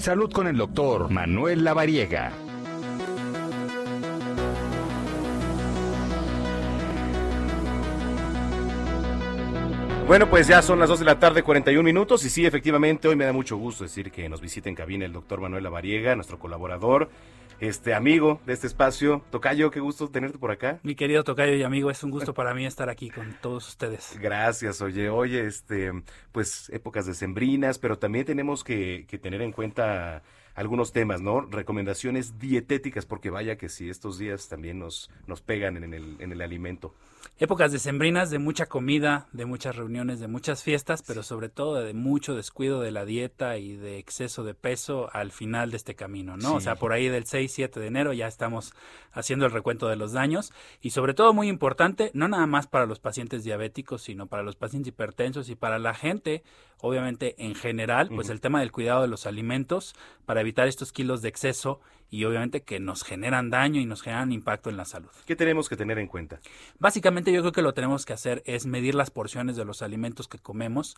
Salud con el doctor Manuel Lavariega. Bueno, pues ya son las 2 de la tarde, 41 minutos. Y sí, efectivamente, hoy me da mucho gusto decir que nos visite en cabina el doctor Manuel Lavariega, nuestro colaborador, este amigo de este espacio. Tocayo, qué gusto tenerte por acá. Mi querido Tocayo y amigo, es un gusto para mí estar aquí con todos ustedes. Gracias, oye, oye, este, pues épocas decembrinas, pero también tenemos que, que tener en cuenta algunos temas, ¿no? Recomendaciones dietéticas, porque vaya que si estos días también nos, nos pegan en el, en el alimento épocas decembrinas de mucha comida, de muchas reuniones, de muchas fiestas, pero sobre todo de mucho descuido de la dieta y de exceso de peso al final de este camino, ¿no? O sea, por ahí del 6, 7 de enero ya estamos haciendo el recuento de los daños y sobre todo muy importante, no nada más para los pacientes diabéticos, sino para los pacientes hipertensos y para la gente, obviamente en general, pues el tema del cuidado de los alimentos para evitar estos kilos de exceso y obviamente que nos generan daño y nos generan impacto en la salud. ¿Qué tenemos que tener en cuenta? Básicamente yo creo que lo tenemos que hacer es medir las porciones de los alimentos que comemos.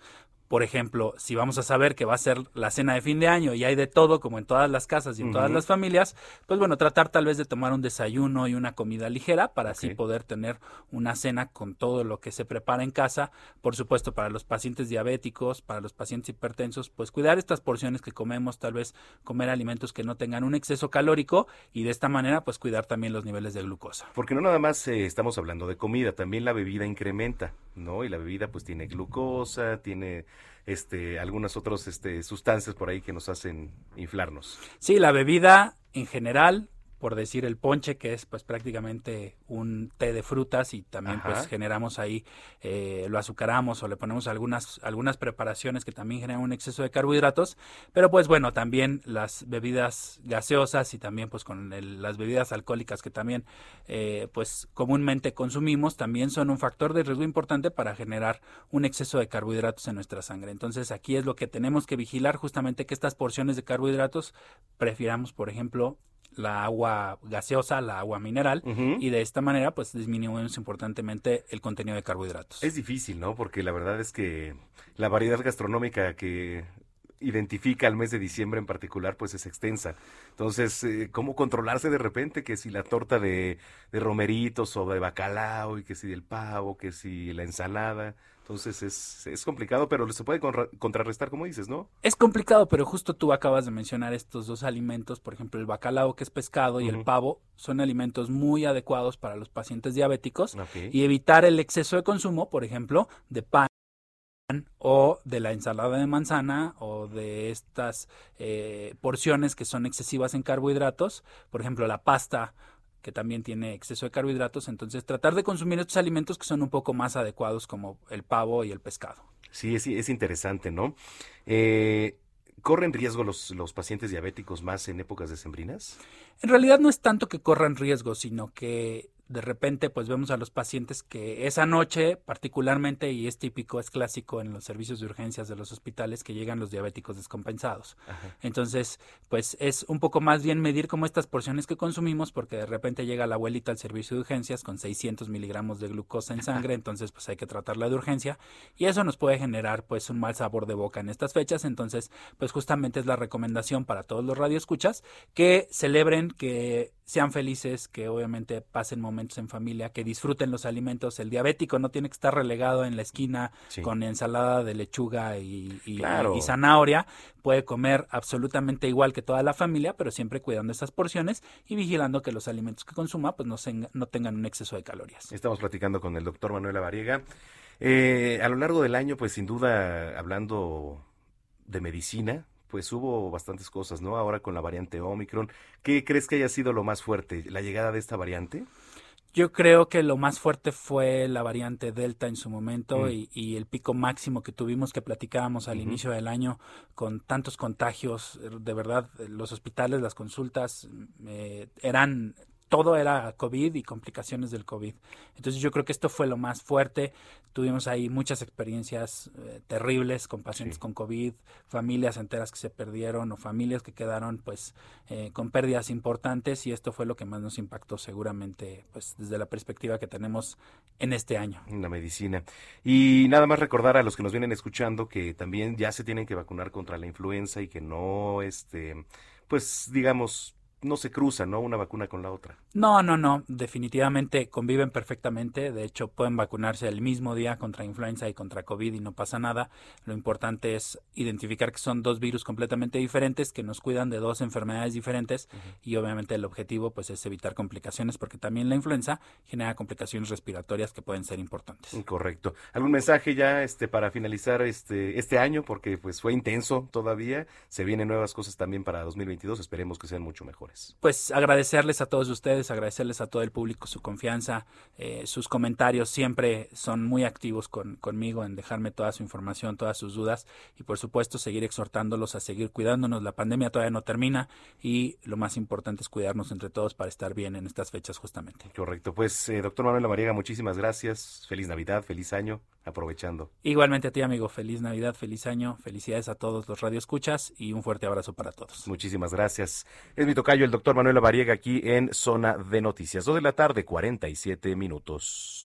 Por ejemplo, si vamos a saber que va a ser la cena de fin de año y hay de todo como en todas las casas y en todas las familias, pues bueno, tratar tal vez de tomar un desayuno y una comida ligera para así poder tener una cena con todo lo que se prepara en casa. Por supuesto, para los pacientes diabéticos, para los pacientes hipertensos, pues cuidar estas porciones que comemos, tal vez comer alimentos que no tengan un exceso calórico calórico y de esta manera pues cuidar también los niveles de glucosa. Porque no nada más eh, estamos hablando de comida, también la bebida incrementa, ¿no? Y la bebida pues tiene glucosa, tiene este algunas otras este, sustancias por ahí que nos hacen inflarnos. Sí, la bebida en general por decir el ponche, que es pues prácticamente un té de frutas y también pues generamos ahí, eh, lo azucaramos o le ponemos algunas, algunas preparaciones que también generan un exceso de carbohidratos, pero pues bueno, también las bebidas gaseosas y también pues con las bebidas alcohólicas que también eh, pues comúnmente consumimos, también son un factor de riesgo importante para generar un exceso de carbohidratos en nuestra sangre. Entonces aquí es lo que tenemos que vigilar justamente que estas porciones de carbohidratos prefiramos, por ejemplo, la agua gaseosa, la agua mineral, y de esta manera pues disminuimos importantemente el contenido de carbohidratos. Es difícil, ¿no? Porque la verdad es que la variedad gastronómica que identifica el mes de diciembre en particular, pues es extensa. Entonces, eh, ¿cómo controlarse de repente que si la torta de, de romeritos o de bacalao y que si el pavo, que si la ensalada? Entonces es, es complicado, pero se puede contrarrestar, como dices, ¿no? Es complicado, pero justo tú acabas de mencionar estos dos alimentos, por ejemplo, el bacalao, que es pescado, y el pavo, son alimentos muy adecuados para los pacientes diabéticos y evitar el exceso de consumo, por ejemplo, de pan o de la ensalada de manzana o de estas eh, porciones que son excesivas en carbohidratos, por ejemplo la pasta que también tiene exceso de carbohidratos, entonces tratar de consumir estos alimentos que son un poco más adecuados como el pavo y el pescado. Sí, es, es interesante, ¿no? Eh, ¿Corren riesgo los, los pacientes diabéticos más en épocas decembrinas? En realidad no es tanto que corran riesgo, sino que de repente pues vemos a los pacientes que esa noche particularmente y es típico, es clásico en los servicios de urgencias de los hospitales que llegan los diabéticos descompensados. Entonces pues es un poco más bien medir como estas porciones que consumimos porque de repente llega la abuelita al servicio de urgencias con 600 miligramos de glucosa en sangre, entonces pues hay que tratarla de urgencia y eso nos puede generar pues un mal sabor de boca en estas fechas, entonces pues justamente es la recomendación para todos los radioescuchas que celebren, que sean felices, que obviamente pasen momentos en familia, que disfruten los alimentos. El diabético no tiene que estar relegado en la esquina con ensalada de lechuga y, zanahoria. Puede comer absolutamente igual que toda la familia, pero siempre cuidando esas porciones y vigilando que los alimentos que consuma pues no, no tengan un exceso de calorías. Estamos platicando con el doctor Manuel Avariega. Eh, a lo largo del año, pues sin duda, hablando de medicina, pues hubo bastantes cosas, ¿no? Ahora con la variante Omicron, ¿qué crees que haya sido lo más fuerte? ¿La llegada de esta variante? Yo creo que lo más fuerte fue la variante Delta en su momento mm. y, el pico máximo que tuvimos que platicábamos al inicio del año con tantos contagios. De verdad, los hospitales, las consultas eh, eran todo era COVID y complicaciones del COVID. Entonces yo creo que esto fue lo más fuerte. Tuvimos ahí muchas experiencias eh, terribles con pacientes con COVID, familias enteras que se perdieron o familias que quedaron pues eh, con pérdidas importantes y esto fue lo que más nos impactó seguramente pues desde la perspectiva que tenemos en este año. En la medicina. Y nada más recordar a los que nos vienen escuchando que también ya se tienen que vacunar contra la influenza y que no, este, pues digamos, no se cruzan, ¿no? Una vacuna con la otra. No, no, no, definitivamente conviven perfectamente. De hecho, pueden vacunarse el mismo día contra influenza y contra COVID y no pasa nada. Lo importante es identificar que son dos virus completamente diferentes que nos cuidan de dos enfermedades diferentes y obviamente el objetivo pues es evitar complicaciones porque también la influenza genera complicaciones respiratorias que pueden ser importantes. Correcto. ¿Algún mensaje ya este para finalizar este este año porque pues fue intenso todavía, se vienen nuevas cosas también para 2022, esperemos que sean mucho mejores. Pues agradecerles a todos ustedes, agradecerles a todo el público su confianza, eh, sus comentarios siempre son muy activos con, conmigo en dejarme toda su información, todas sus dudas y por supuesto seguir exhortándolos a seguir cuidándonos. La pandemia todavía no termina y lo más importante es cuidarnos entre todos para estar bien en estas fechas justamente. Correcto. Pues eh, doctor Manuel Lamariega, muchísimas gracias. Feliz Navidad, feliz año aprovechando. Igualmente a ti, amigo. Feliz Navidad, feliz año. Felicidades a todos los radioescuchas y un fuerte abrazo para todos. Muchísimas gracias. Es mi tocayo, el doctor Manuel Lavariega, aquí en Zona de Noticias. Dos de la tarde, 47 minutos.